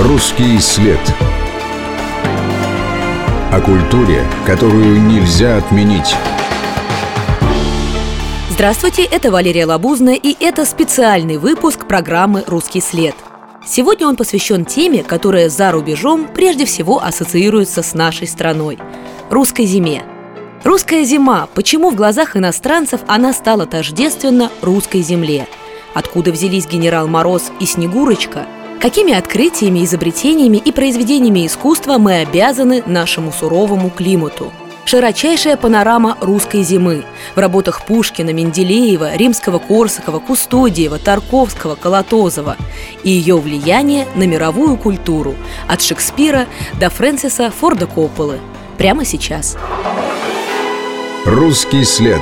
Русский след. О культуре, которую нельзя отменить. Здравствуйте, это Валерия Лабузная, и это специальный выпуск программы «Русский след». Сегодня он посвящен теме, которая за рубежом прежде всего ассоциируется с нашей страной – русской зиме. Русская зима. Почему в глазах иностранцев она стала тождественна русской земле? Откуда взялись генерал Мороз и Снегурочка – Какими открытиями, изобретениями и произведениями искусства мы обязаны нашему суровому климату? Широчайшая панорама русской зимы в работах Пушкина, Менделеева, Римского-Корсакова, Кустодиева, Тарковского, Колотозова и ее влияние на мировую культуру от Шекспира до Фрэнсиса Форда Копполы. Прямо сейчас. Русский след.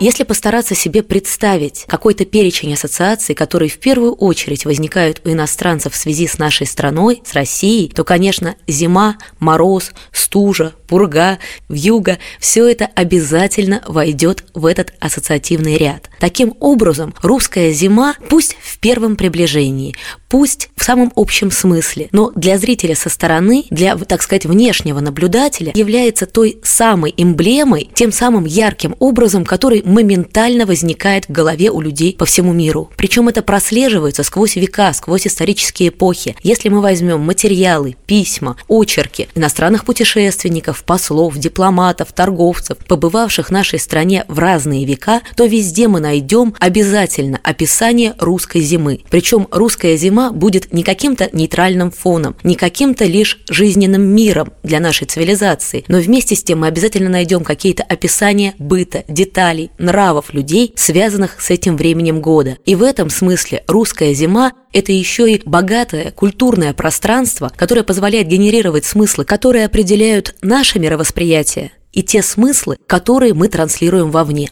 Если постараться себе представить какой-то перечень ассоциаций, которые в первую очередь возникают у иностранцев в связи с нашей страной, с Россией, то, конечно, зима, мороз, стужа, пурга, вьюга – все это обязательно войдет в этот ассоциативный ряд. Таким образом, русская зима, пусть в первом приближении, пусть в самом общем смысле, но для зрителя со стороны, для, так сказать, внешнего наблюдателя, является той самой эмблемой, тем самым ярким образом, который моментально возникает в голове у людей по всему миру. Причем это прослеживается сквозь века, сквозь исторические эпохи. Если мы возьмем материалы, письма, очерки иностранных путешественников, послов, дипломатов, торговцев, побывавших в нашей стране в разные века, то везде мы найдем обязательно описание русской зимы. Причем русская зима будет не каким-то нейтральным фоном, не каким-то лишь жизненным миром для нашей цивилизации, но вместе с тем мы обязательно найдем какие-то описания быта, деталей, нравов людей, связанных с этим временем года. И в этом смысле русская зима – это еще и богатое культурное пространство, которое позволяет генерировать смыслы, которые определяют наше мировосприятие и те смыслы, которые мы транслируем вовне.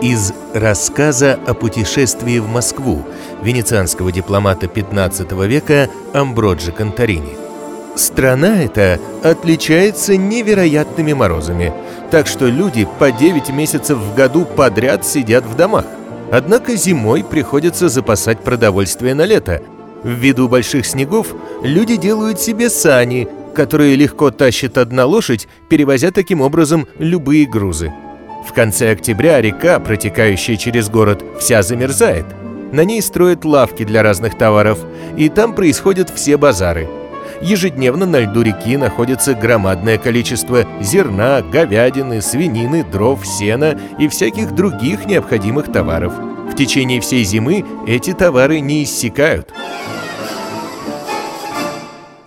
Из рассказа о путешествии в Москву венецианского дипломата 15 века Амброджи Конторини. Страна эта отличается невероятными морозами, так что люди по 9 месяцев в году подряд сидят в домах. Однако зимой приходится запасать продовольствие на лето. Ввиду больших снегов люди делают себе сани, которые легко тащит одна лошадь, перевозя таким образом любые грузы. В конце октября река, протекающая через город, вся замерзает. На ней строят лавки для разных товаров, и там происходят все базары – Ежедневно на льду реки находится громадное количество зерна, говядины, свинины, дров, сена и всяких других необходимых товаров. В течение всей зимы эти товары не иссякают.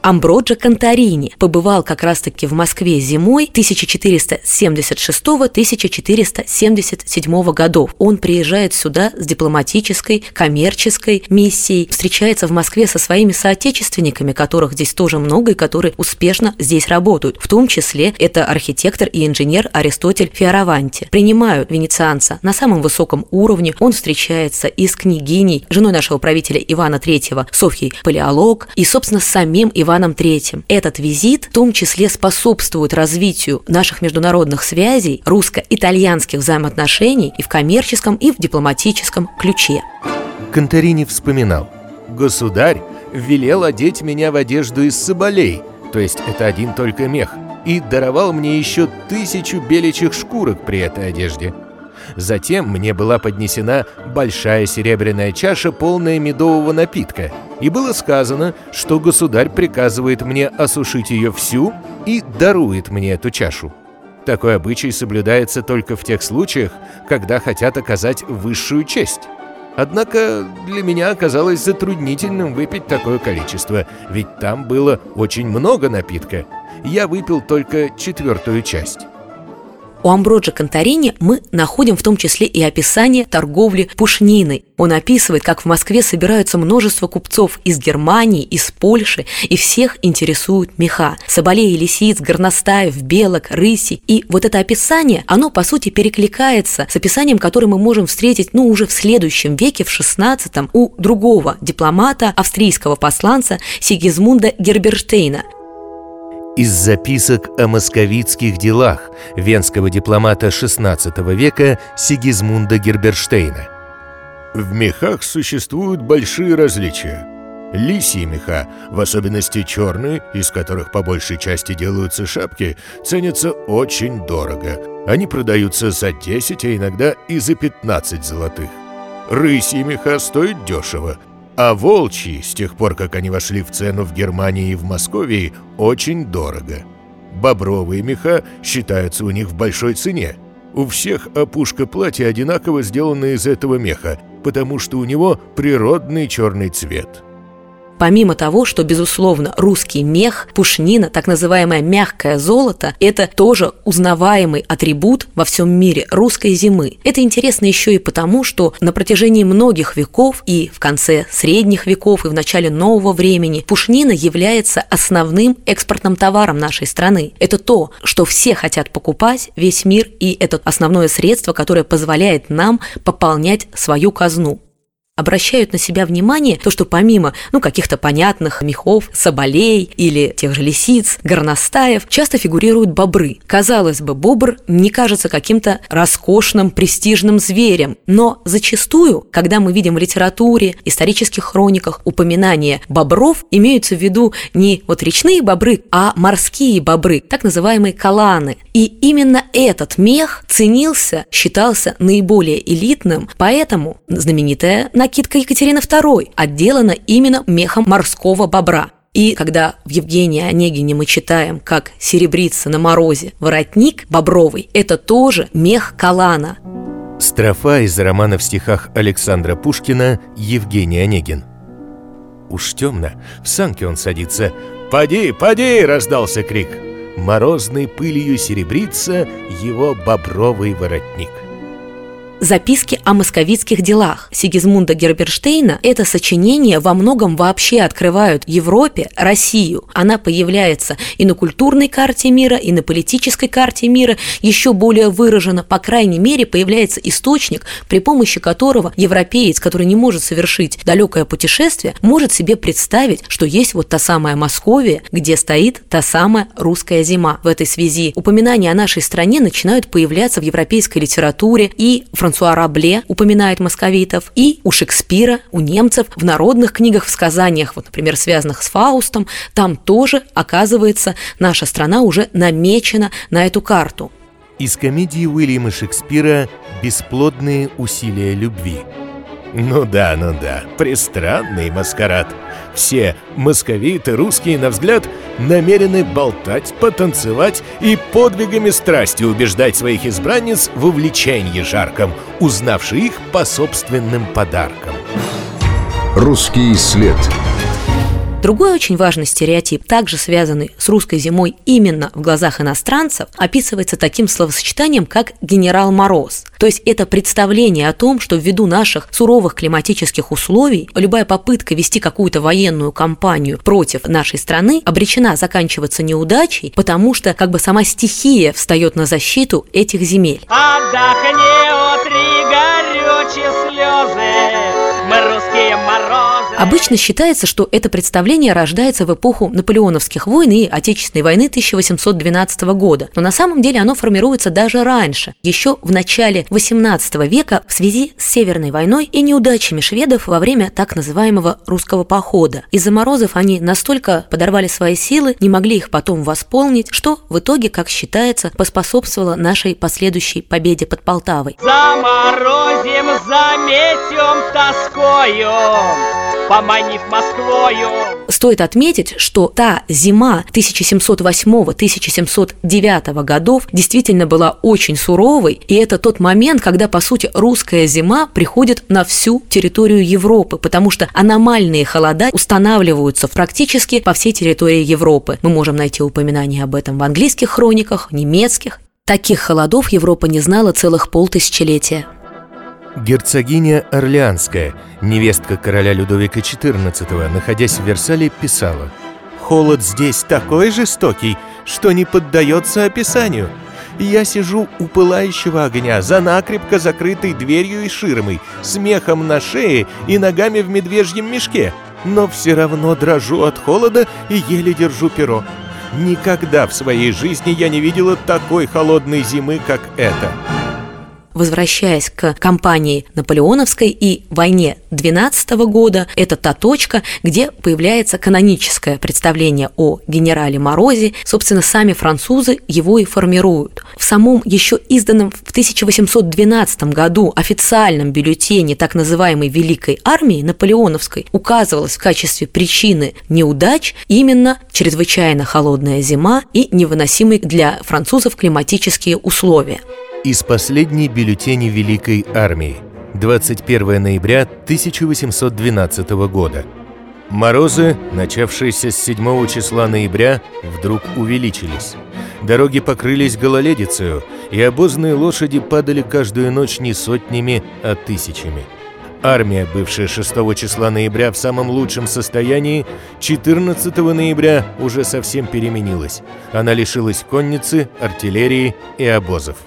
Амброджо Конторини побывал как раз-таки в Москве зимой 1476-1477 годов. Он приезжает сюда с дипломатической, коммерческой миссией, встречается в Москве со своими соотечественниками, которых здесь тоже много и которые успешно здесь работают. В том числе это архитектор и инженер Аристотель Фиораванти. Принимают венецианца на самом высоком уровне. Он встречается и с княгиней, женой нашего правителя Ивана III, Софьей Палеолог, и, собственно, с самим Иваном Иваном III. Этот визит в том числе способствует развитию наших международных связей, русско-итальянских взаимоотношений и в коммерческом, и в дипломатическом ключе. Конторини вспоминал. «Государь велел одеть меня в одежду из соболей, то есть это один только мех, и даровал мне еще тысячу беличьих шкурок при этой одежде. Затем мне была поднесена большая серебряная чаша, полная медового напитка, и было сказано, что государь приказывает мне осушить ее всю и дарует мне эту чашу. Такой обычай соблюдается только в тех случаях, когда хотят оказать высшую честь. Однако для меня оказалось затруднительным выпить такое количество, ведь там было очень много напитка. Я выпил только четвертую часть. У Амброджа Конторини мы находим в том числе и описание торговли пушниной. Он описывает, как в Москве собираются множество купцов из Германии, из Польши, и всех интересуют меха. Соболей, лисиц, горностаев, белок, рыси. И вот это описание, оно, по сути, перекликается с описанием, которое мы можем встретить, ну, уже в следующем веке, в 16 у другого дипломата, австрийского посланца Сигизмунда Герберштейна из записок о московитских делах венского дипломата XVI века Сигизмунда Герберштейна. В мехах существуют большие различия. Лисьи меха, в особенности черные, из которых по большей части делаются шапки, ценятся очень дорого. Они продаются за 10, а иногда и за 15 золотых. Рысьи меха стоят дешево, а волчьи, с тех пор, как они вошли в цену в Германии и в Москве, очень дорого. Бобровые меха считаются у них в большой цене. У всех опушка платья одинаково сделана из этого меха, потому что у него природный черный цвет. Помимо того, что, безусловно, русский мех, пушнина, так называемое мягкое золото – это тоже узнаваемый атрибут во всем мире русской зимы. Это интересно еще и потому, что на протяжении многих веков и в конце средних веков и в начале нового времени пушнина является основным экспортным товаром нашей страны. Это то, что все хотят покупать, весь мир, и это основное средство, которое позволяет нам пополнять свою казну обращают на себя внимание то, что помимо ну, каких-то понятных мехов, соболей или тех же лисиц, горностаев, часто фигурируют бобры. Казалось бы, бобр не кажется каким-то роскошным, престижным зверем, но зачастую, когда мы видим в литературе, исторических хрониках упоминания бобров, имеются в виду не вот речные бобры, а морские бобры, так называемые каланы. И именно этот мех ценился, считался наиболее элитным, поэтому знаменитая накидка Екатерины II отделана именно мехом морского бобра. И когда в Евгении Онегине мы читаем, как серебрится на морозе воротник бобровый, это тоже мех калана. Строфа из романа в стихах Александра Пушкина «Евгений Онегин». Уж темно, в санке он садится. «Поди, поди!» — раздался крик. Морозной пылью серебрится его бобровый воротник. Записки о московитских делах Сигизмунда Герберштейна это сочинение во многом вообще открывают Европе Россию. Она появляется и на культурной карте мира, и на политической карте мира, еще более выраженно, по крайней мере, появляется источник, при помощи которого европеец, который не может совершить далекое путешествие, может себе представить, что есть вот та самая Московия, где стоит та самая русская зима. В этой связи упоминания о нашей стране начинают появляться в европейской литературе и Франсуа Рабле упоминает московитов, и у Шекспира, у немцев в народных книгах, в сказаниях, вот, например, связанных с Фаустом, там тоже, оказывается, наша страна уже намечена на эту карту. Из комедии Уильяма Шекспира «Бесплодные усилия любви». Ну да, ну да, пристранный маскарад. Все московиты, русские, на взгляд, намерены болтать, потанцевать и подвигами страсти убеждать своих избранниц в увлечении жарком, узнавши их по собственным подаркам. Русский след. Другой очень важный стереотип, также связанный с русской зимой именно в глазах иностранцев, описывается таким словосочетанием, как «генерал Мороз». То есть это представление о том, что ввиду наших суровых климатических условий любая попытка вести какую-то военную кампанию против нашей страны обречена заканчиваться неудачей, потому что как бы сама стихия встает на защиту этих земель. Отдохни, утри горючие слезы, мы русские морозы. Обычно считается, что это представление рождается в эпоху наполеоновских войн и Отечественной войны 1812 года, но на самом деле оно формируется даже раньше, еще в начале XVIII века в связи с Северной войной и неудачами шведов во время так называемого русского похода. Из-за морозов они настолько подорвали свои силы, не могли их потом восполнить, что в итоге, как считается, поспособствовало нашей последующей победе под Полтавой. Заморозим, заметим тоскою поманив Москвою. Стоит отметить, что та зима 1708-1709 годов действительно была очень суровой, и это тот момент, когда, по сути, русская зима приходит на всю территорию Европы, потому что аномальные холода устанавливаются практически по всей территории Европы. Мы можем найти упоминания об этом в английских хрониках, немецких. Таких холодов Европа не знала целых полтысячелетия. Герцогиня Орлеанская, невестка короля Людовика XIV, находясь в Версале, писала «Холод здесь такой жестокий, что не поддается описанию. Я сижу у пылающего огня, за накрепко закрытой дверью и ширмой, смехом на шее и ногами в медвежьем мешке, но все равно дрожу от холода и еле держу перо. Никогда в своей жизни я не видела такой холодной зимы, как эта». Возвращаясь к кампании наполеоновской и войне 12 года, это та точка, где появляется каноническое представление о генерале Морозе. Собственно, сами французы его и формируют. В самом еще изданном в 1812 году официальном бюллетене так называемой Великой армии наполеоновской указывалось в качестве причины неудач именно чрезвычайно холодная зима и невыносимые для французов климатические условия. Из последней бюллетени Великой армии 21 ноября 1812 года. Морозы, начавшиеся с 7 числа ноября, вдруг увеличились. Дороги покрылись гололедицей, и обозные лошади падали каждую ночь не сотнями, а тысячами. Армия, бывшая 6 числа ноября в самом лучшем состоянии, 14 ноября уже совсем переменилась. Она лишилась конницы, артиллерии и обозов.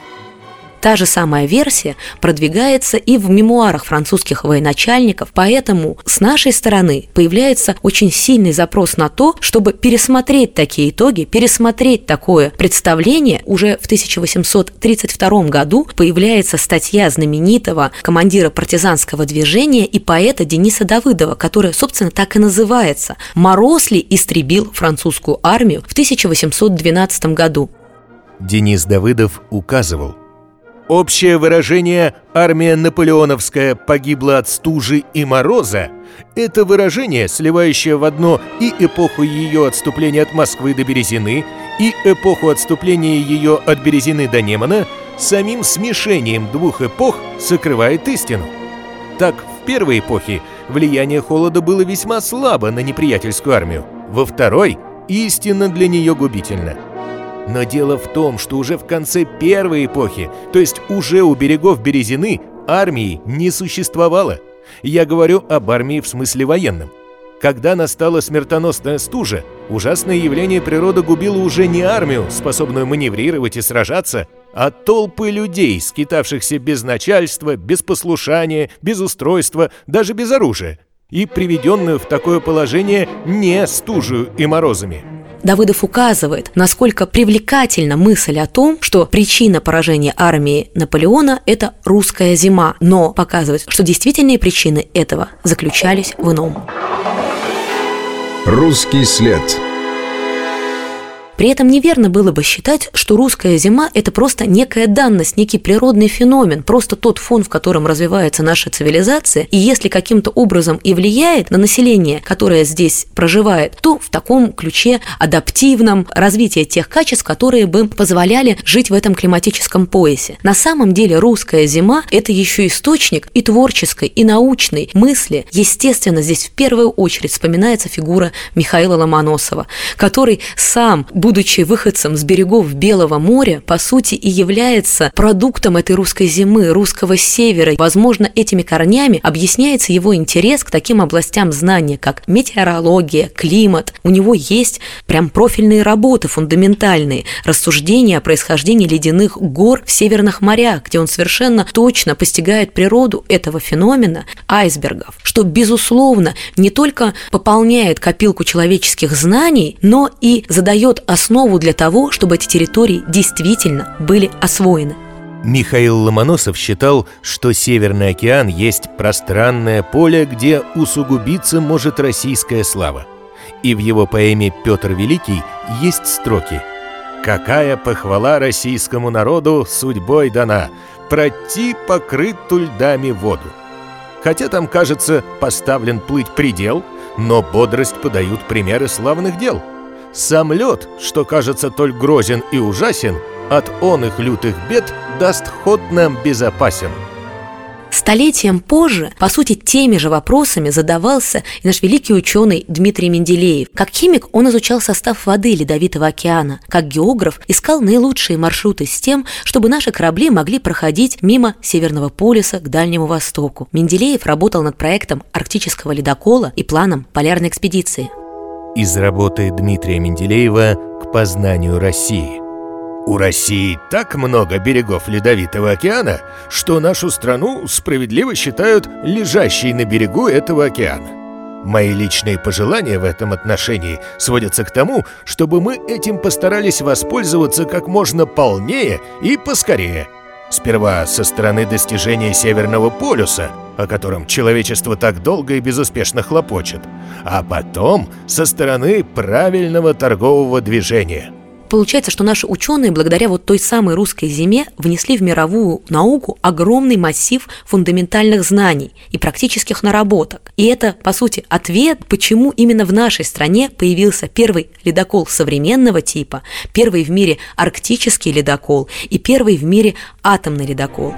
Та же самая версия продвигается и в мемуарах французских военачальников, поэтому с нашей стороны появляется очень сильный запрос на то, чтобы пересмотреть такие итоги, пересмотреть такое представление. Уже в 1832 году появляется статья знаменитого командира партизанского движения и поэта Дениса Давыдова, которая, собственно, так и называется «Мороз ли истребил французскую армию в 1812 году?» Денис Давыдов указывал – Общее выражение «армия наполеоновская погибла от стужи и мороза» – это выражение, сливающее в одно и эпоху ее отступления от Москвы до Березины, и эпоху отступления ее от Березины до Немана, самим смешением двух эпох сокрывает истину. Так, в первой эпохе влияние холода было весьма слабо на неприятельскую армию, во второй – истинно для нее губительно – но дело в том, что уже в конце первой эпохи, то есть уже у берегов Березины, армии не существовало. Я говорю об армии в смысле военном. Когда настала смертоносная стужа, ужасное явление природы губило уже не армию, способную маневрировать и сражаться, а толпы людей, скитавшихся без начальства, без послушания, без устройства, даже без оружия, и приведенную в такое положение не стужью и морозами. Давыдов указывает, насколько привлекательна мысль о том, что причина поражения армии Наполеона – это русская зима, но показывает, что действительные причины этого заключались в ином. Русский след – при этом неверно было бы считать, что русская зима – это просто некая данность, некий природный феномен, просто тот фон, в котором развивается наша цивилизация, и если каким-то образом и влияет на население, которое здесь проживает, то в таком ключе адаптивном развития тех качеств, которые бы позволяли жить в этом климатическом поясе. На самом деле русская зима – это еще источник и творческой, и научной мысли. Естественно, здесь в первую очередь вспоминается фигура Михаила Ломоносова, который сам, будучи выходцем с берегов Белого моря, по сути и является продуктом этой русской зимы, русского севера. Возможно, этими корнями объясняется его интерес к таким областям знания, как метеорология, климат. У него есть прям профильные работы, фундаментальные, рассуждения о происхождении ледяных гор в северных морях, где он совершенно точно постигает природу этого феномена айсбергов, что, безусловно, не только пополняет копилку человеческих знаний, но и задает основу для того, чтобы эти территории действительно были освоены. Михаил Ломоносов считал, что Северный океан есть пространное поле, где усугубиться может российская слава. И в его поэме «Петр Великий» есть строки «Какая похвала российскому народу судьбой дана, пройти покрыту льдами воду». Хотя там, кажется, поставлен плыть предел, но бодрость подают примеры славных дел – сам лед, что кажется толь грозен и ужасен, от он их лютых бед даст ход нам безопасен. Столетием позже, по сути, теми же вопросами задавался и наш великий ученый Дмитрий Менделеев. Как химик он изучал состав воды Ледовитого океана. Как географ искал наилучшие маршруты с тем, чтобы наши корабли могли проходить мимо Северного полюса к Дальнему Востоку. Менделеев работал над проектом арктического ледокола и планом полярной экспедиции из работы Дмитрия Менделеева «К познанию России». У России так много берегов Ледовитого океана, что нашу страну справедливо считают лежащей на берегу этого океана. Мои личные пожелания в этом отношении сводятся к тому, чтобы мы этим постарались воспользоваться как можно полнее и поскорее. Сперва со стороны достижения Северного полюса, о котором человечество так долго и безуспешно хлопочет, а потом со стороны правильного торгового движения – Получается, что наши ученые, благодаря вот той самой русской зиме, внесли в мировую науку огромный массив фундаментальных знаний и практических наработок. И это, по сути, ответ, почему именно в нашей стране появился первый ледокол современного типа, первый в мире арктический ледокол и первый в мире атомный ледокол.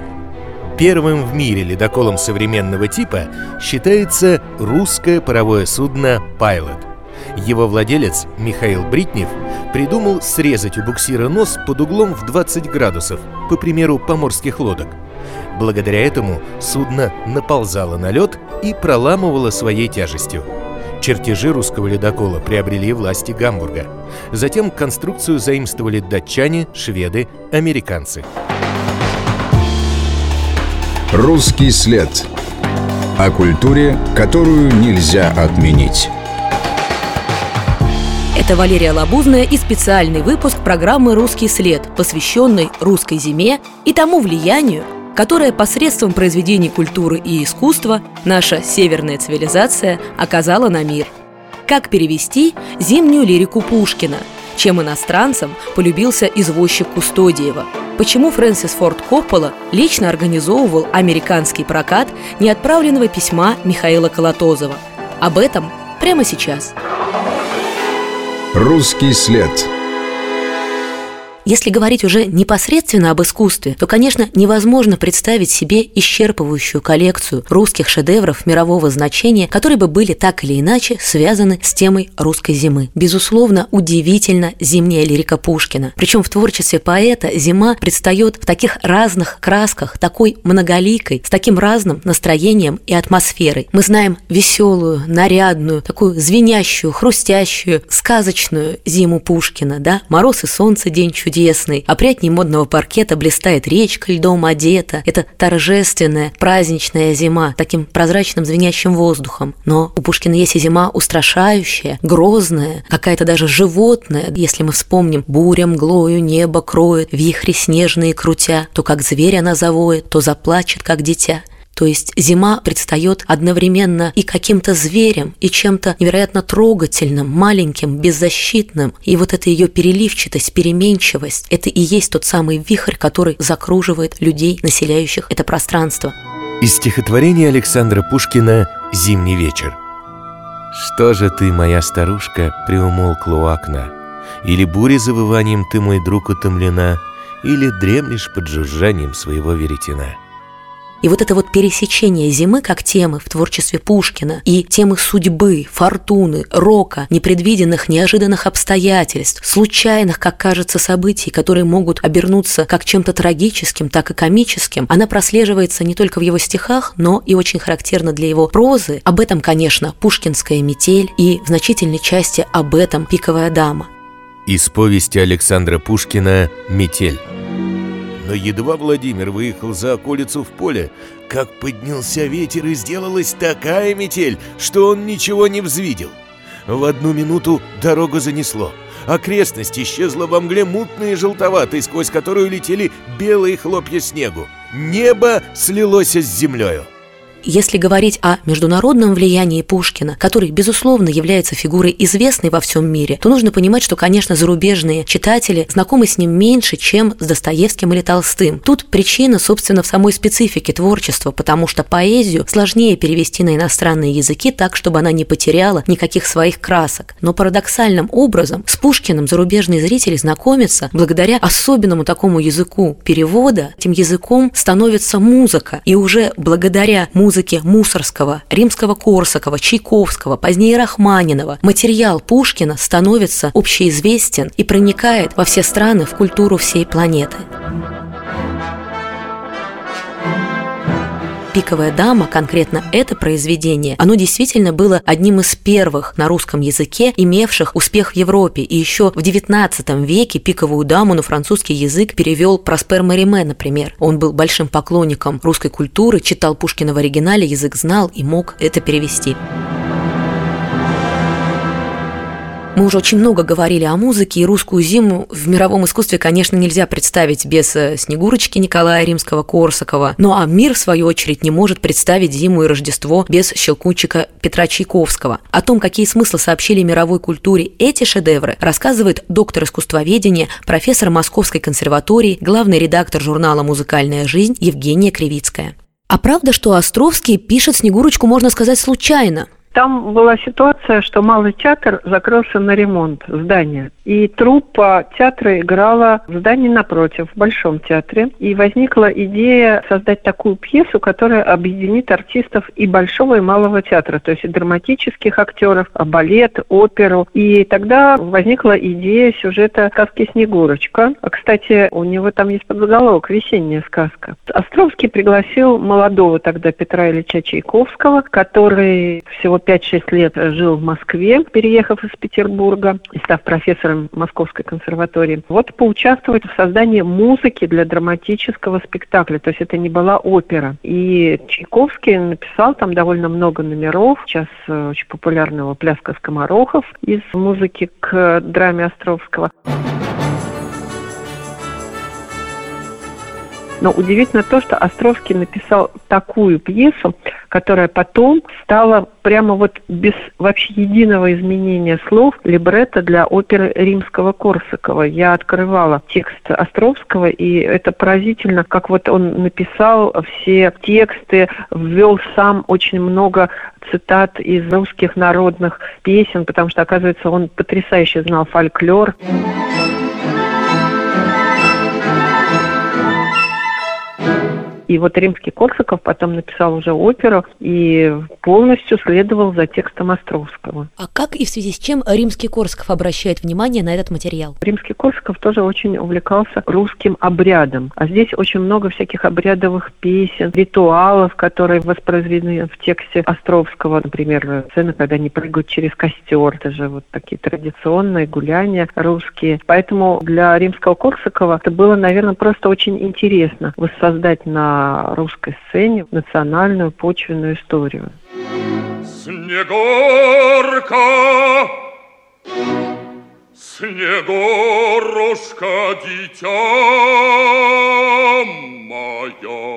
Первым в мире ледоколом современного типа считается русское паровое судно «Пайлот». Его владелец, Михаил Бритнев, придумал срезать у буксира нос под углом в 20 градусов, по примеру поморских лодок. Благодаря этому судно наползало на лед и проламывало своей тяжестью. Чертежи русского ледокола приобрели власти Гамбурга. Затем конструкцию заимствовали датчане, шведы, американцы. Русский след. О культуре, которую нельзя отменить. Это Валерия Лабузная и специальный выпуск программы «Русский след», посвященный русской зиме и тому влиянию, которое посредством произведений культуры и искусства наша северная цивилизация оказала на мир. Как перевести зимнюю лирику Пушкина, чем иностранцам полюбился извозчик Кустодиева, почему Фрэнсис Форд Коппола лично организовывал американский прокат неотправленного письма Михаила Колотозова. Об этом прямо сейчас. Русский след. Если говорить уже непосредственно об искусстве, то, конечно, невозможно представить себе исчерпывающую коллекцию русских шедевров мирового значения, которые бы были так или иначе связаны с темой русской зимы. Безусловно, удивительно зимняя лирика Пушкина. Причем в творчестве поэта зима предстает в таких разных красках, такой многоликой, с таким разным настроением и атмосферой. Мы знаем веселую, нарядную, такую звенящую, хрустящую, сказочную зиму Пушкина, да? Мороз и солнце, день чудес чудесный. Опрятней модного паркета блистает речка льдом одета. Это торжественная, праздничная зима, таким прозрачным звенящим воздухом. Но у Пушкина есть и зима устрашающая, грозная, какая-то даже животная. Если мы вспомним «буря мглою небо кроет, вихри снежные крутя», то как зверь она завоет, то заплачет, как дитя. То есть зима предстает одновременно и каким-то зверем, и чем-то невероятно трогательным, маленьким, беззащитным. И вот эта ее переливчатость, переменчивость – это и есть тот самый вихрь, который закруживает людей, населяющих это пространство. Из стихотворения Александра Пушкина «Зимний вечер». «Что же ты, моя старушка, приумолкла у окна? Или бурей завыванием ты, мой друг, утомлена, или дремлешь под жужжанием своего веретена?» И вот это вот пересечение зимы как темы в творчестве Пушкина и темы судьбы, фортуны, рока, непредвиденных, неожиданных обстоятельств, случайных, как кажется, событий, которые могут обернуться как чем-то трагическим, так и комическим, она прослеживается не только в его стихах, но и очень характерно для его прозы. Об этом, конечно, «Пушкинская метель» и в значительной части об этом «Пиковая дама». Из повести Александра Пушкина «Метель» Но едва Владимир выехал за околицу в поле, как поднялся ветер и сделалась такая метель, что он ничего не взвидел. В одну минуту дорогу занесло. Окрестность исчезла во мгле мутной и желтоватой, сквозь которую летели белые хлопья снегу. Небо слилось с землею. Если говорить о международном влиянии Пушкина, который, безусловно, является фигурой известной во всем мире, то нужно понимать, что, конечно, зарубежные читатели знакомы с ним меньше, чем с Достоевским или Толстым. Тут причина, собственно, в самой специфике творчества, потому что поэзию сложнее перевести на иностранные языки так, чтобы она не потеряла никаких своих красок. Но парадоксальным образом с Пушкиным зарубежные зрители знакомятся благодаря особенному такому языку перевода. Этим языком становится музыка. И уже благодаря музыке музыке Мусорского, Римского-Корсакова, Чайковского, позднее Рахманинова материал Пушкина становится общеизвестен и проникает во все страны, в культуру всей планеты. «Пиковая дама», конкретно это произведение, оно действительно было одним из первых на русском языке, имевших успех в Европе. И еще в XIX веке «Пиковую даму» на французский язык перевел Проспер Мариме, например. Он был большим поклонником русской культуры, читал Пушкина в оригинале, язык знал и мог это перевести. Мы уже очень много говорили о музыке, и русскую зиму в мировом искусстве, конечно, нельзя представить без э, Снегурочки Николая Римского-Корсакова. Ну а мир, в свою очередь, не может представить зиму и Рождество без Щелкунчика Петра Чайковского. О том, какие смыслы сообщили мировой культуре эти шедевры, рассказывает доктор искусствоведения, профессор Московской консерватории, главный редактор журнала «Музыкальная жизнь» Евгения Кривицкая. А правда, что Островский пишет Снегурочку, можно сказать, случайно? Там была ситуация, что Малый театр закрылся на ремонт здания. И труппа театра играла в здании напротив, в Большом театре. И возникла идея создать такую пьесу, которая объединит артистов и Большого, и Малого театра. То есть и драматических актеров, а балет, оперу. И тогда возникла идея сюжета сказки «Снегурочка». А, кстати, у него там есть подзаголовок «Весенняя сказка». Островский пригласил молодого тогда Петра Ильича Чайковского, который всего 5-6 лет жил в Москве, переехав из Петербурга и став профессором Московской консерватории. Вот поучаствовать в создании музыки для драматического спектакля. То есть это не была опера. И Чайковский написал там довольно много номеров. Сейчас э, очень популярного «Пляска скоморохов» из музыки к драме Островского. Но удивительно то, что Островский написал такую пьесу, которая потом стала прямо вот без вообще единого изменения слов либретто для оперы римского Корсакова. Я открывала текст Островского, и это поразительно, как вот он написал все тексты, ввел сам очень много цитат из русских народных песен, потому что, оказывается, он потрясающе знал фольклор. И вот римский Корсаков потом написал уже оперу и полностью следовал за текстом Островского. А как и в связи с чем римский Корсаков обращает внимание на этот материал? Римский Корсаков тоже очень увлекался русским обрядом. А здесь очень много всяких обрядовых песен, ритуалов, которые воспроизведены в тексте Островского. Например, сцены, когда они прыгают через костер. Это же вот такие традиционные гуляния русские. Поэтому для римского Корсакова это было, наверное, просто очень интересно воссоздать на русской сцене национальную почвенную историю. Снегурка, Снегурушка, дитя мое.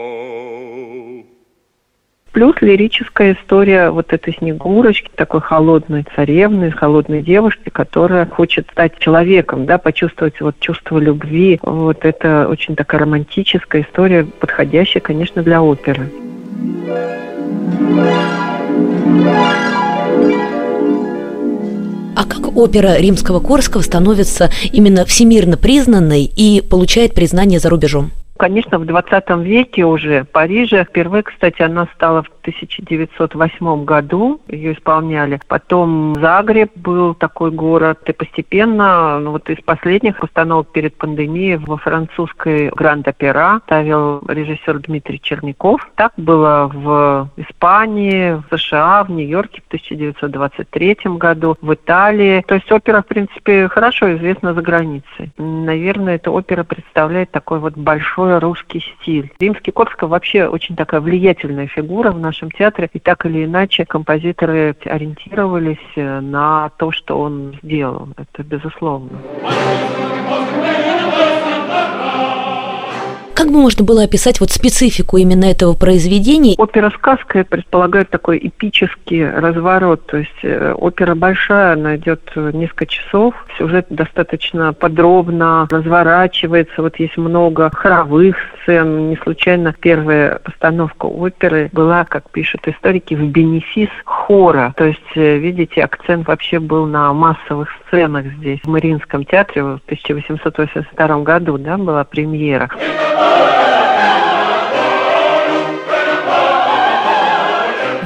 Плюс лирическая история вот этой Снегурочки, такой холодной царевны, холодной девушки, которая хочет стать человеком, да, почувствовать вот чувство любви. Вот это очень такая романтическая история, подходящая, конечно, для оперы. А как опера римского Корского становится именно всемирно признанной и получает признание за рубежом? Конечно, в 20 веке уже в Париже. Впервые, кстати, она стала в 1908 году, ее исполняли. Потом Загреб был такой город. И постепенно, ну вот из последних постановок перед пандемией во французской Гранд-Опера ставил режиссер Дмитрий Черняков. Так было в Испании, в США, в Нью-Йорке в 1923 году, в Италии. То есть опера, в принципе, хорошо известна за границей. Наверное, эта опера представляет такой вот большой большой русский стиль. Римский Корсков вообще очень такая влиятельная фигура в нашем театре, и так или иначе композиторы ориентировались э, на то, что он сделал. Это безусловно. Как бы можно было описать вот специфику именно этого произведения? Опера «Сказка» предполагает такой эпический разворот. То есть э, опера большая, она идет несколько часов. Сюжет достаточно подробно разворачивается. Вот есть много хоровых сцен. Не случайно первая постановка оперы была, как пишут историки, в бенефис хора. То есть, э, видите, акцент вообще был на массовых сценах здесь. В Мариинском театре в 1882 году да, была премьера.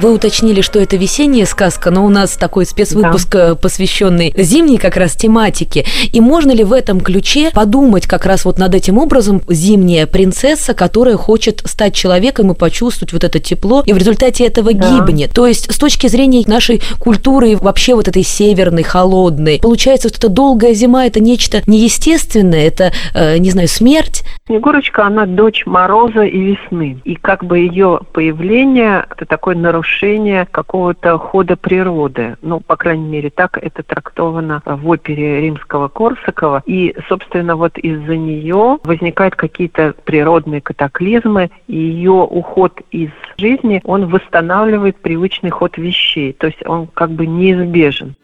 Вы уточнили, что это весенняя сказка, но у нас такой спецвыпуск, да. Э, посвященный зимней как раз тематике. И можно ли в этом ключе подумать как раз вот над этим образом зимняя принцесса, которая хочет стать человеком и почувствовать вот это тепло, и в результате этого да. гибнет. То есть с точки зрения нашей культуры, вообще вот этой северной, холодной, получается, что эта долгая зима – это нечто неестественное, это, э, не знаю, смерть. Снегурочка, она дочь мороза и весны. И как бы ее появление – это такое нарушение нарушение какого-то хода природы. Ну, по крайней мере, так это трактовано в опере римского Корсакова. И, собственно, вот из-за нее возникают какие-то природные катаклизмы, и ее уход из жизни, он восстанавливает привычный ход вещей. То есть он как бы неизбежен.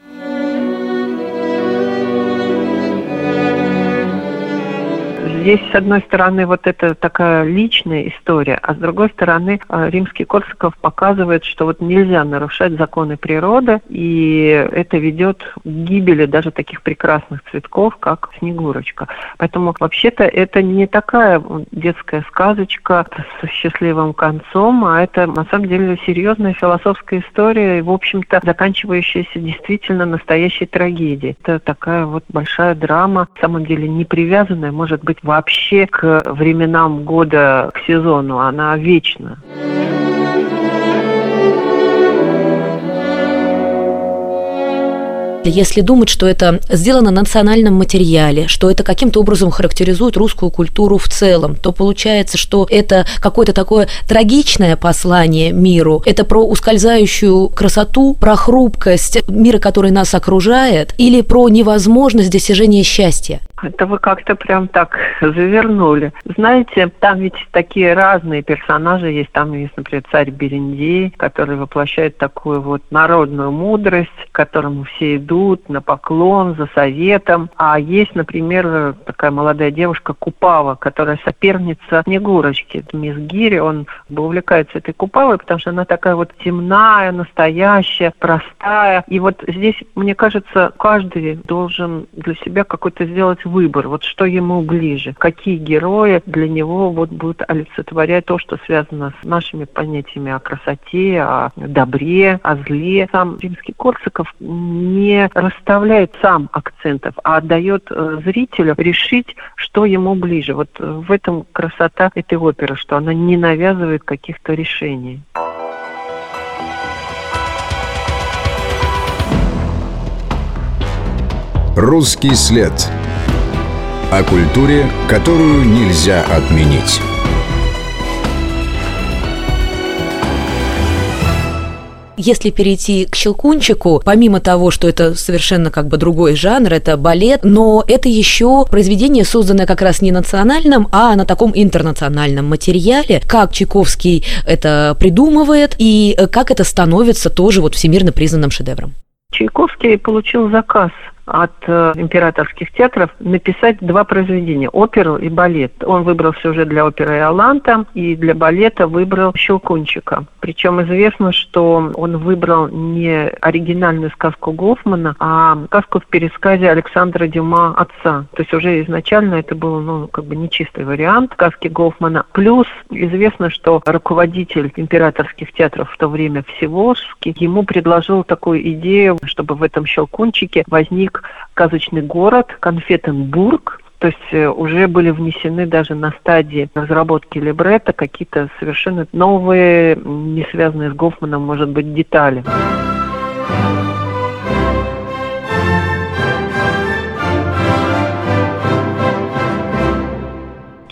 Здесь, с одной стороны, вот это такая личная история, а с другой стороны, э, римский Корсаков показывает, что вот нельзя нарушать законы природы, и это ведет к гибели даже таких прекрасных цветков, как Снегурочка. Поэтому вообще-то это не такая детская сказочка с счастливым концом, а это на самом деле серьезная философская история, и, в общем-то, заканчивающаяся действительно настоящей трагедией. Это такая вот большая драма, на самом деле не привязанная, может быть, в вообще к временам года, к сезону, она вечна. Если думать, что это сделано на национальном материале, что это каким-то образом характеризует русскую культуру в целом, то получается, что это какое-то такое трагичное послание миру, это про ускользающую красоту, про хрупкость мира, который нас окружает, или про невозможность достижения счастья. Это вы как-то прям так завернули. Знаете, там ведь такие разные персонажи есть. Там есть, например, царь Берендей, который воплощает такую вот народную мудрость, к которому все идут на поклон, за советом. А есть, например, такая молодая девушка Купава, которая соперница Снегурочки. Мисс Гири, он увлекается этой Купавой, потому что она такая вот темная, настоящая, простая. И вот здесь, мне кажется, каждый должен для себя какой-то сделать вот что ему ближе, какие герои для него вот будут олицетворять то, что связано с нашими понятиями о красоте, о добре, о зле. Сам римский Корсаков не расставляет сам акцентов, а отдает э, зрителю решить, что ему ближе. Вот в этом красота этой оперы, что она не навязывает каких-то решений. Русский след о культуре, которую нельзя отменить. Если перейти к «Щелкунчику», помимо того, что это совершенно как бы другой жанр, это балет, но это еще произведение, созданное как раз не национальном, а на таком интернациональном материале, как Чайковский это придумывает и как это становится тоже вот всемирно признанным шедевром. Чайковский получил заказ от э, императорских театров написать два произведения – оперу и балет. Он выбрался уже для оперы Иоланта и для балета выбрал «Щелкунчика». Причем известно, что он выбрал не оригинальную сказку Гофмана, а сказку в пересказе Александра Дюма «Отца». То есть уже изначально это был ну, как бы нечистый вариант сказки Гофмана. Плюс известно, что руководитель императорских театров в то время Всеволжский ему предложил такую идею, чтобы в этом «Щелкунчике» возник возник сказочный город Конфетенбург, то есть э, уже были внесены даже на стадии разработки либретто какие-то совершенно новые, не связанные с Гофманом, может быть, детали.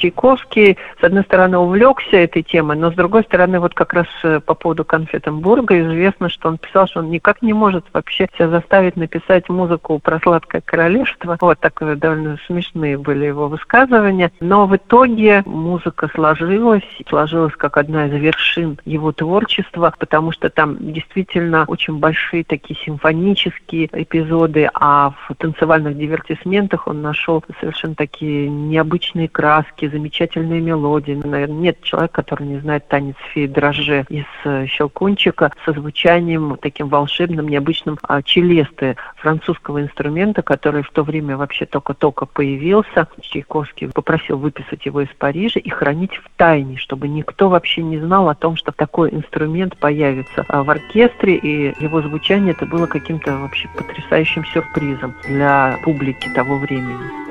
Чайковский, с одной стороны, увлекся этой темой, но с другой стороны, вот как раз э, по поводу Конфетенбурга известно, что он писал, что он никак не может вообще себя заставить написать музыку про сладкое королевство. Вот такое довольно смешные были его высказывания. Но в итоге музыка сложилась, сложилась как одна из вершин его творчества, потому что там действительно очень большие такие симфонические эпизоды, а в танцевальных дивертисментах он нашел совершенно такие необычные краски, замечательные мелодии. Наверное, нет человека, который не знает танец феи дрожже из э, «Щелкунчика» со звучанием таким волшебным, необычным а, челесты французского инструмента, который в то время вообще только-только появился. Чайковский попросил выписать его из Парижа и хранить в тайне, чтобы никто вообще не знал о том, что такой инструмент появится а в оркестре, и его звучание это было каким-то вообще потрясающим сюрпризом для публики того времени.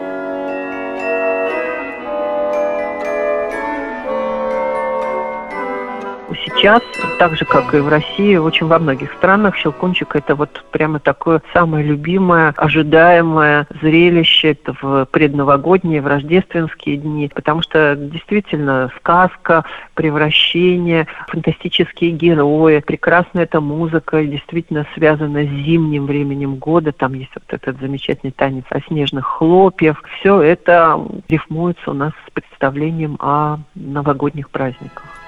Сейчас, так же, как и в России, очень во многих странах Щелкунчик – это вот прямо такое самое любимое, ожидаемое зрелище. В предновогодние, в рождественские дни, потому что действительно сказка, превращение, фантастические герои, прекрасная эта музыка, действительно связана с зимним временем года, там есть вот этот замечательный танец о снежных хлопьев, все это рифмуется у нас с представлением о новогодних праздниках.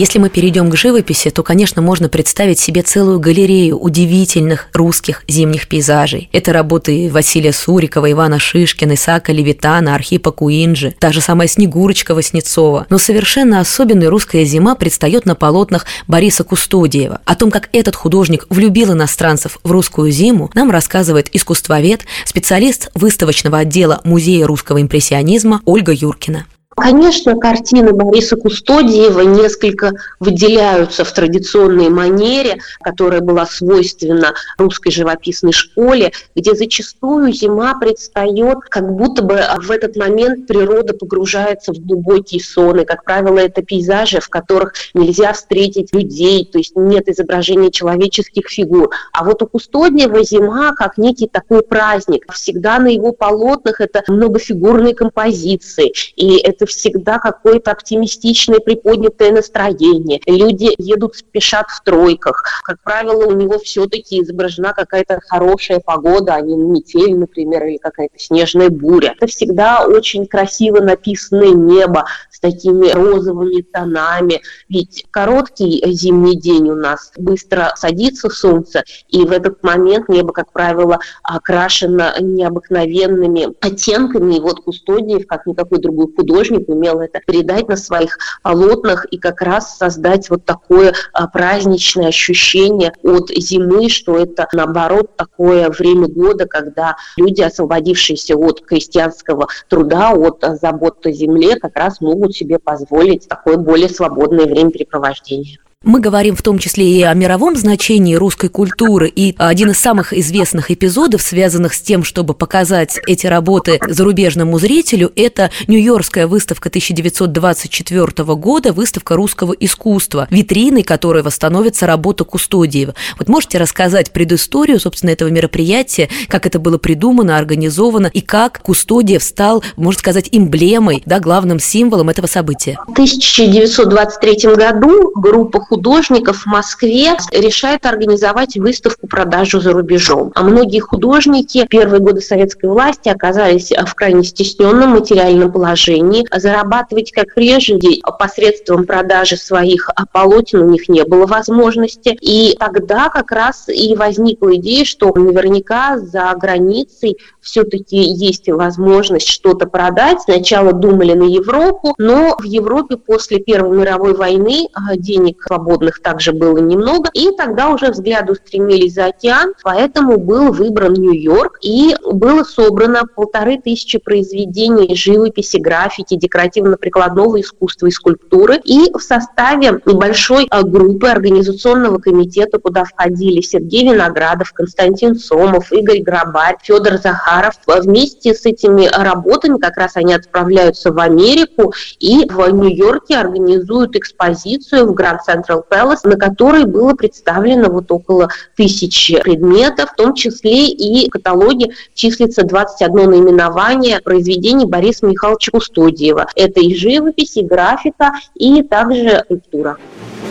Если мы перейдем к живописи, то, конечно, можно представить себе целую галерею удивительных русских зимних пейзажей. Это работы Василия Сурикова, Ивана Шишкина, Исаака Левитана, Архипа Куинджи, та же самая Снегурочка Васнецова. Но совершенно особенная русская зима предстает на полотнах Бориса Кустодиева. О том, как этот художник влюбил иностранцев в русскую зиму, нам рассказывает искусствовед, специалист выставочного отдела Музея русского импрессионизма Ольга Юркина. Конечно, картины Бориса Кустодиева несколько выделяются в традиционной манере, которая была свойственна русской живописной школе, где зачастую зима предстает, как будто бы в этот момент природа погружается в глубокий сон. И, как правило, это пейзажи, в которых нельзя встретить людей, то есть нет изображения человеческих фигур. А вот у Кустодиева зима как некий такой праздник. Всегда на его полотнах это многофигурные композиции. И это всегда какое-то оптимистичное приподнятое настроение. Люди едут, спешат в тройках. Как правило, у него все-таки изображена какая-то хорошая погода, а не метель, например, или какая-то снежная буря. Это всегда очень красиво написанное небо с такими розовыми тонами. Ведь короткий зимний день у нас быстро садится солнце, и в этот момент небо, как правило, окрашено необыкновенными оттенками. И вот Кустодиев, как никакой другой художник, художник умел это передать на своих полотнах и как раз создать вот такое а, праздничное ощущение от зимы, что это наоборот такое время года, когда люди, освободившиеся от крестьянского труда, от забот о земле, как раз могут себе позволить такое более свободное времяпрепровождение. Мы говорим в том числе и о мировом значении русской культуры, и один из самых известных эпизодов, связанных с тем, чтобы показать эти работы зарубежному зрителю, это Нью-Йоркская выставка 1924 года, выставка русского искусства, витриной которой восстановится работа Кустодиева. Вот можете рассказать предысторию, собственно, этого мероприятия, как это было придумано, организовано, и как Кустодиев стал, можно сказать, эмблемой, да, главным символом этого события? В 1923 году группа художников в Москве решает организовать выставку-продажу за рубежом. А многие художники первые годы советской власти оказались в крайне стесненном материальном положении. Зарабатывать, как прежде, посредством продажи своих полотен у них не было возможности. И тогда как раз и возникла идея, что наверняка за границей все-таки есть возможность что-то продать. Сначала думали на Европу, но в Европе после Первой мировой войны а, денег свободных также было немного, и тогда уже взгляды устремились за океан, поэтому был выбран Нью-Йорк, и было собрано полторы тысячи произведений живописи, графики, декоративно-прикладного искусства и скульптуры, и в составе небольшой а, группы организационного комитета, куда входили Сергей Виноградов, Константин Сомов, Игорь Грабарь, Федор Захаров, вместе с этими работами как раз они отправляются в Америку и в Нью-Йорке организуют экспозицию в Гранд Central Palace, на которой было представлено вот около тысячи предметов, в том числе и в каталоге числится 21 наименование произведений Бориса Михайловича Кустодиева. Это и живопись, и графика, и также культура.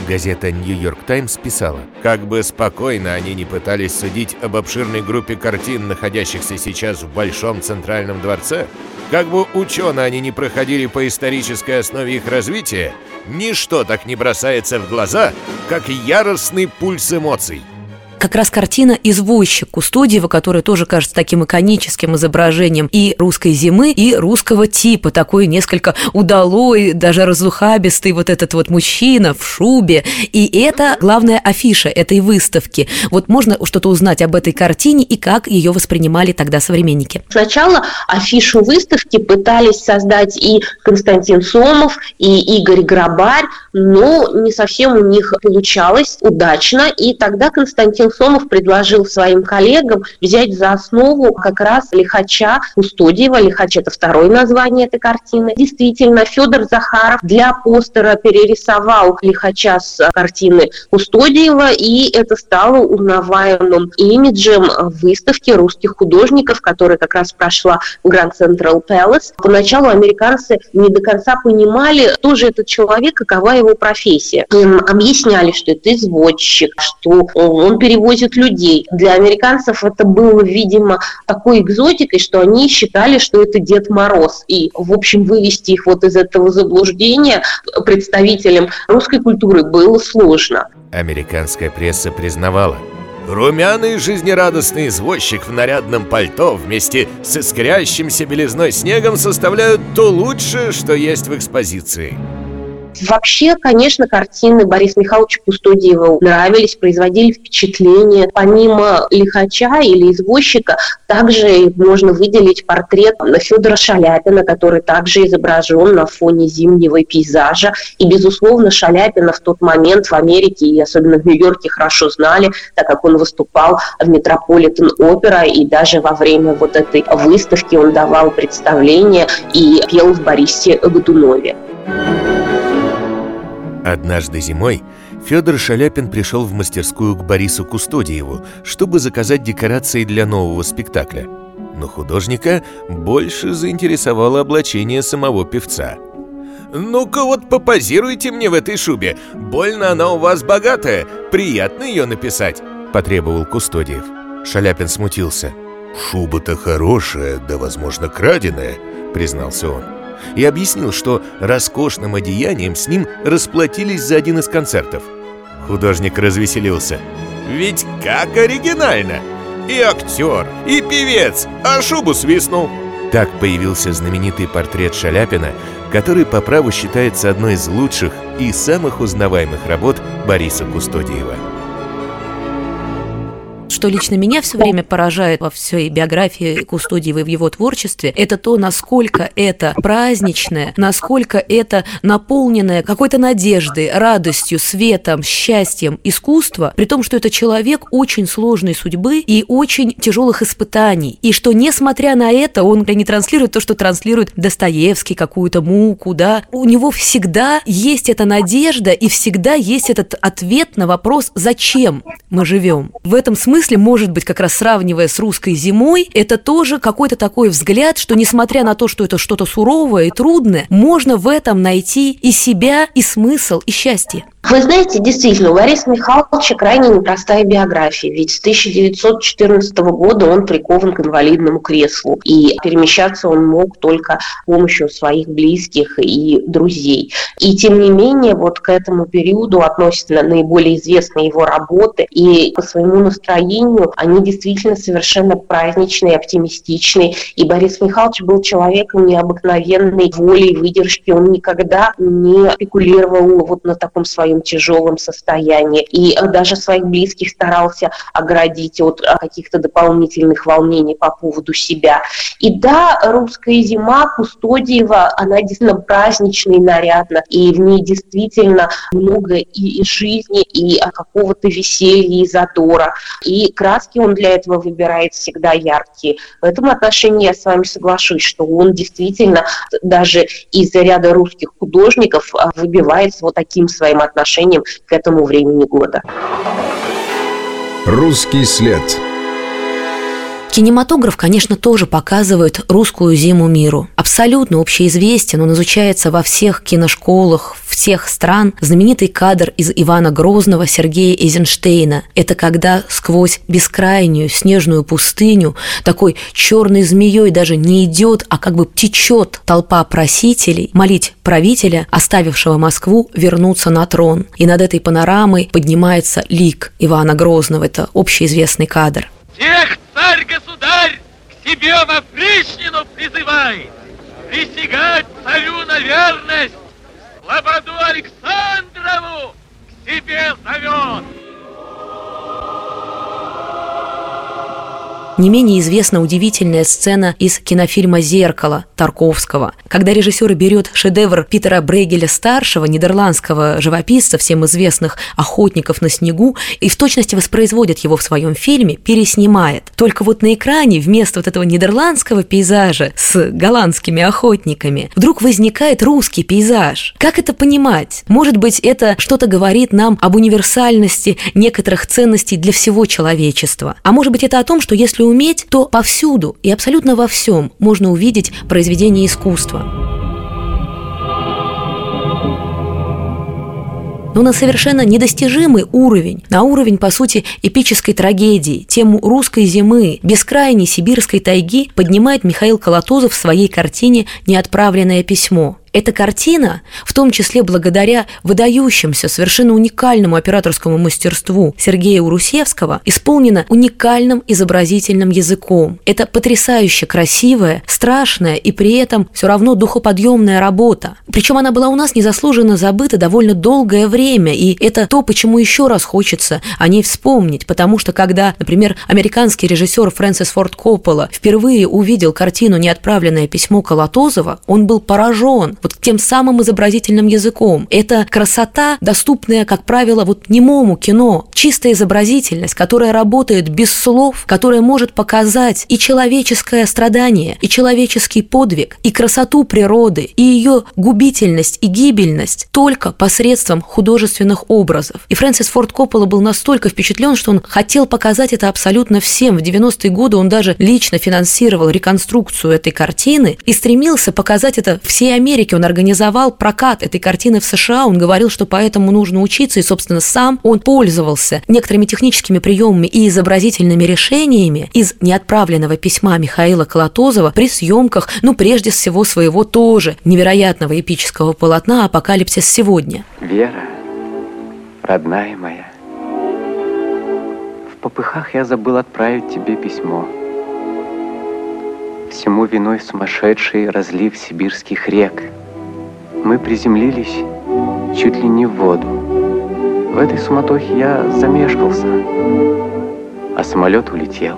Газета «Нью-Йорк Таймс» писала, «Как бы спокойно они не пытались судить об обширной группе картин, находящихся сейчас в Большом Центральном дворце, как бы ученые они не проходили по исторической основе их развития, ничто так не бросается в глаза, как яростный пульс эмоций – как раз картина «Извозчик» Кустодиева, которая тоже кажется таким иконическим изображением и русской зимы, и русского типа, такой несколько удалой, даже разухабистый вот этот вот мужчина в шубе. И это главная афиша этой выставки. Вот можно что-то узнать об этой картине и как ее воспринимали тогда современники? Сначала афишу выставки пытались создать и Константин Сомов, и Игорь Грабарь, но не совсем у них получалось удачно, и тогда Константин Сомов предложил своим коллегам взять за основу как раз лихача Кустодиева. Лихач – это второе название этой картины. Действительно, Федор Захаров для постера перерисовал лихача с картины Кустодиева, и это стало узнаваемым имиджем выставки русских художников, которая как раз прошла в Grand Central Palace. Поначалу американцы не до конца понимали, кто же этот человек, какова его профессия. Им объясняли, что это извозчик, что он перевозит людей. Для американцев это было, видимо, такой экзотикой, что они считали, что это Дед Мороз. И, в общем, вывести их вот из этого заблуждения представителям русской культуры было сложно. Американская пресса признавала, Румяный жизнерадостный извозчик в нарядном пальто вместе с искрящимся белизной снегом составляют то лучшее, что есть в экспозиции. Вообще, конечно, картины Бориса Михайловича Кустодиева нравились, производили впечатление. Помимо лихача или извозчика, также можно выделить портрет Федора Шаляпина, который также изображен на фоне зимнего пейзажа. И, безусловно, Шаляпина в тот момент в Америке и особенно в Нью-Йорке хорошо знали, так как он выступал в Метрополитен Опера, и даже во время вот этой выставки он давал представление и пел в Борисе Годунове. Однажды зимой Федор Шаляпин пришел в мастерскую к Борису Кустодиеву, чтобы заказать декорации для нового спектакля. Но художника больше заинтересовало облачение самого певца. «Ну-ка вот попозируйте мне в этой шубе. Больно она у вас богатая. Приятно ее написать», – потребовал Кустодиев. Шаляпин смутился. «Шуба-то хорошая, да, возможно, краденая», – признался он и объяснил, что роскошным одеянием с ним расплатились за один из концертов. Художник развеселился. «Ведь как оригинально! И актер, и певец, а шубу свистнул!» Так появился знаменитый портрет Шаляпина, который по праву считается одной из лучших и самых узнаваемых работ Бориса Кустодиева что лично меня все время поражает во всей биографии Кустодиева и в его творчестве, это то, насколько это праздничное, насколько это наполненное какой-то надеждой, радостью, светом, счастьем искусство, при том, что это человек очень сложной судьбы и очень тяжелых испытаний. И что, несмотря на это, он не транслирует то, что транслирует Достоевский, какую-то муку, да, у него всегда есть эта надежда и всегда есть этот ответ на вопрос, зачем мы живем. В этом смысле смысле, может быть, как раз сравнивая с русской зимой, это тоже какой-то такой взгляд, что несмотря на то, что это что-то суровое и трудное, можно в этом найти и себя, и смысл, и счастье. Вы знаете, действительно, у Бориса Михайловича крайне непростая биография, ведь с 1914 года он прикован к инвалидному креслу, и перемещаться он мог только с помощью своих близких и друзей. И тем не менее, вот к этому периоду относятся наиболее известные его работы, и по своему настроению они действительно совершенно праздничные, оптимистичные. И Борис Михайлович был человеком необыкновенной воли и выдержки, он никогда не спекулировал вот на таком своем своем тяжелом состоянии. И э, даже своих близких старался оградить от э, каких-то дополнительных волнений по поводу себя. И да, русская зима Кустодиева, она действительно праздничная и нарядна, и в ней действительно много и жизни, и э, какого-то веселья, и задора. И краски он для этого выбирает всегда яркие. В этом отношении я с вами соглашусь, что он действительно даже из ряда русских художников выбивается вот таким своим отношением отношением к этому времени года. Русский след. Кинематограф, конечно, тоже показывает русскую зиму миру. Абсолютно общеизвестен, он изучается во всех киношколах всех стран. Знаменитый кадр из Ивана Грозного Сергея Эйзенштейна. Это когда сквозь бескрайнюю снежную пустыню такой черной змеей даже не идет, а как бы течет толпа просителей молить правителя, оставившего Москву, вернуться на трон. И над этой панорамой поднимается лик Ивана Грозного. Это общеизвестный кадр. Всех царь-государь к себе во Пришнину призывает, присягать царю на верность, Лободу Александрову к себе зовет. Не менее известна удивительная сцена из кинофильма «Зеркало» Тарковского, когда режиссер берет шедевр Питера Брейгеля-старшего, нидерландского живописца, всем известных охотников на снегу, и в точности воспроизводит его в своем фильме, переснимает. Только вот на экране вместо вот этого нидерландского пейзажа с голландскими охотниками вдруг возникает русский пейзаж. Как это понимать? Может быть, это что-то говорит нам об универсальности некоторых ценностей для всего человечества. А может быть, это о том, что если уметь, то повсюду и абсолютно во всем можно увидеть произведение искусства. но на совершенно недостижимый уровень, на уровень, по сути, эпической трагедии, тему русской зимы, бескрайней сибирской тайги поднимает Михаил Колотозов в своей картине «Неотправленное письмо». Эта картина, в том числе благодаря выдающимся, совершенно уникальному операторскому мастерству Сергея Урусевского, исполнена уникальным изобразительным языком. Это потрясающе красивая, страшная и при этом все равно духоподъемная работа. Причем она была у нас незаслуженно забыта довольно долгое время, и это то, почему еще раз хочется о ней вспомнить, потому что когда, например, американский режиссер Фрэнсис Форд Коппола впервые увидел картину «Неотправленное письмо Колотозова», он был поражен вот тем самым изобразительным языком. Это красота, доступная, как правило, вот немому кино. Чистая изобразительность, которая работает без слов, которая может показать и человеческое страдание, и человеческий подвиг, и красоту природы, и ее губительность и гибельность только посредством художественных образов. И Фрэнсис Форд Коппола был настолько впечатлен, что он хотел показать это абсолютно всем. В 90-е годы он даже лично финансировал реконструкцию этой картины и стремился показать это всей Америке Америке, он организовал прокат этой картины в США, он говорил, что поэтому нужно учиться, и, собственно, сам он пользовался некоторыми техническими приемами и изобразительными решениями из неотправленного письма Михаила Колотозова при съемках, ну, прежде всего, своего тоже невероятного эпического полотна «Апокалипсис сегодня». Вера, родная моя, в попыхах я забыл отправить тебе письмо. Всему виной сумасшедший разлив сибирских рек – мы приземлились чуть ли не в воду. В этой суматохе я замешкался, а самолет улетел.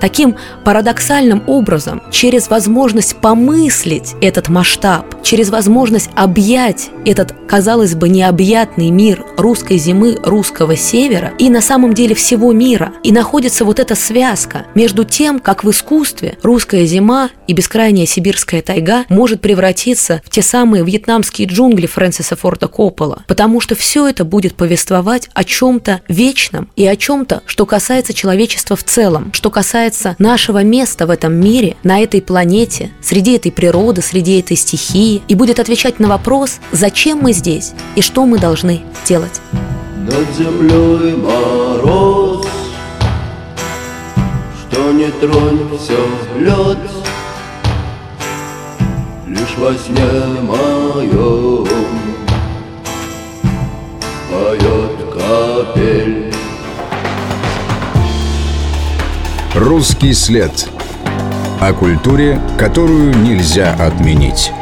Таким парадоксальным образом, через возможность помыслить этот масштаб, через возможность объять этот, казалось бы, необъятный мир русской зимы, русского севера и на самом деле всего мира. И находится вот эта связка между тем, как в искусстве русская зима и бескрайняя сибирская тайга может превратиться в те самые вьетнамские джунгли Фрэнсиса Форда Коппола, потому что все это будет повествовать о чем-то вечном и о чем-то, что касается человечества в целом, что касается нашего места в этом мире, на этой планете, среди этой природы, среди этой стихии, и будет отвечать на вопрос, зачем мы здесь и что мы должны делать. Над землей мороз, что не тронь, все лед, Лишь во сне моем поет капель. Русский след. О культуре, которую нельзя отменить.